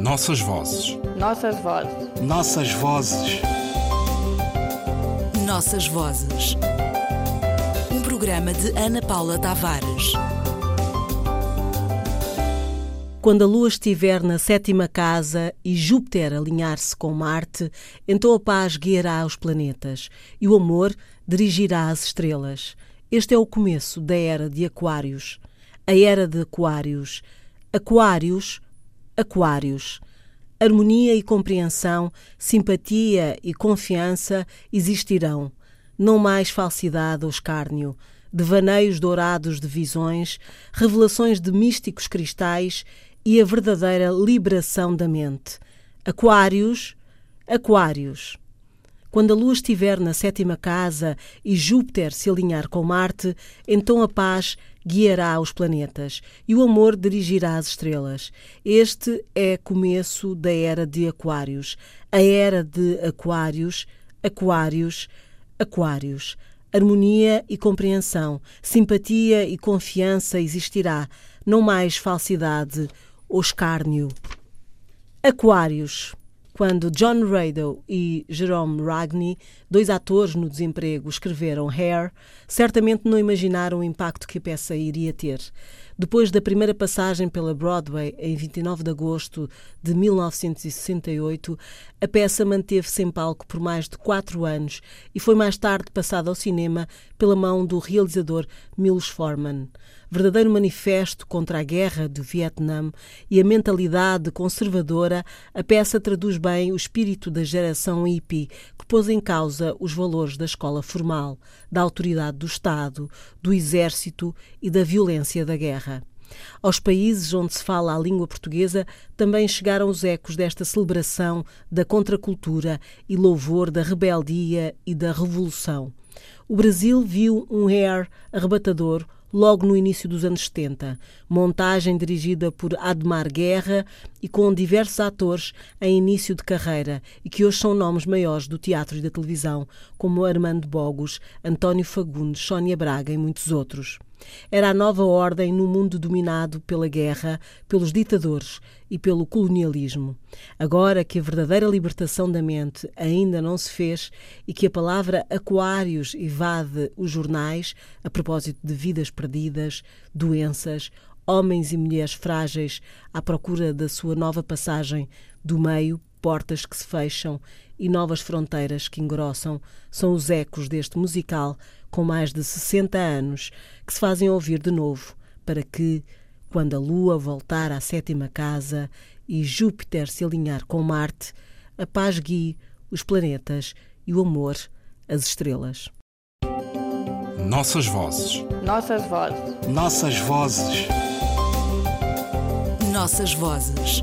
Nossas vozes. Nossas vozes. Nossas vozes. Nossas vozes. Um programa de Ana Paula Tavares. Quando a Lua estiver na sétima casa e Júpiter alinhar-se com Marte, então a paz guiará os planetas e o amor dirigirá as estrelas. Este é o começo da era de Aquários. A era de Aquários. Aquários, Aquários. Harmonia e compreensão, simpatia e confiança existirão. Não mais falsidade ou escárnio devaneios dourados de visões, revelações de místicos cristais e a verdadeira liberação da mente. Aquários, Aquários. Quando a Lua estiver na sétima casa e Júpiter se alinhar com Marte, então a paz guiará os planetas e o amor dirigirá as estrelas. Este é começo da era de Aquários. A era de Aquários, Aquários, Aquários. Harmonia e compreensão, simpatia e confiança existirá, não mais falsidade ou escárnio. Aquários. Quando John Rado e Jerome Ragney, dois atores no desemprego, escreveram Hair, certamente não imaginaram o impacto que a peça iria ter. Depois da primeira passagem pela Broadway, em 29 de agosto de 1968, a peça manteve-se em palco por mais de quatro anos e foi mais tarde passada ao cinema pela mão do realizador Milos Forman verdadeiro manifesto contra a guerra do Vietnã e a mentalidade conservadora, a peça traduz bem o espírito da geração hippie que pôs em causa os valores da escola formal, da autoridade do Estado, do exército e da violência da guerra. Aos países onde se fala a língua portuguesa também chegaram os ecos desta celebração da contracultura e louvor da rebeldia e da revolução. O Brasil viu um hair arrebatador logo no início dos anos 70. Montagem dirigida por Admar Guerra e com diversos atores em início de carreira e que hoje são nomes maiores do teatro e da televisão, como Armando Bogos, António Fagundes, Sónia Braga e muitos outros. Era a nova ordem no mundo dominado pela guerra, pelos ditadores e pelo colonialismo. Agora que a verdadeira libertação da mente ainda não se fez e que a palavra aquários evade os jornais a propósito de vidas perdidas, doenças, homens e mulheres frágeis à procura da sua nova passagem do meio, portas que se fecham e novas fronteiras que engrossam, são os ecos deste musical com mais de 60 anos que se fazem ouvir de novo para que, quando a Lua voltar à sétima casa e Júpiter se alinhar com Marte, a paz guie os planetas e o amor as estrelas. Nossas vozes. Nossas vozes. Nossas vozes. Nossas vozes.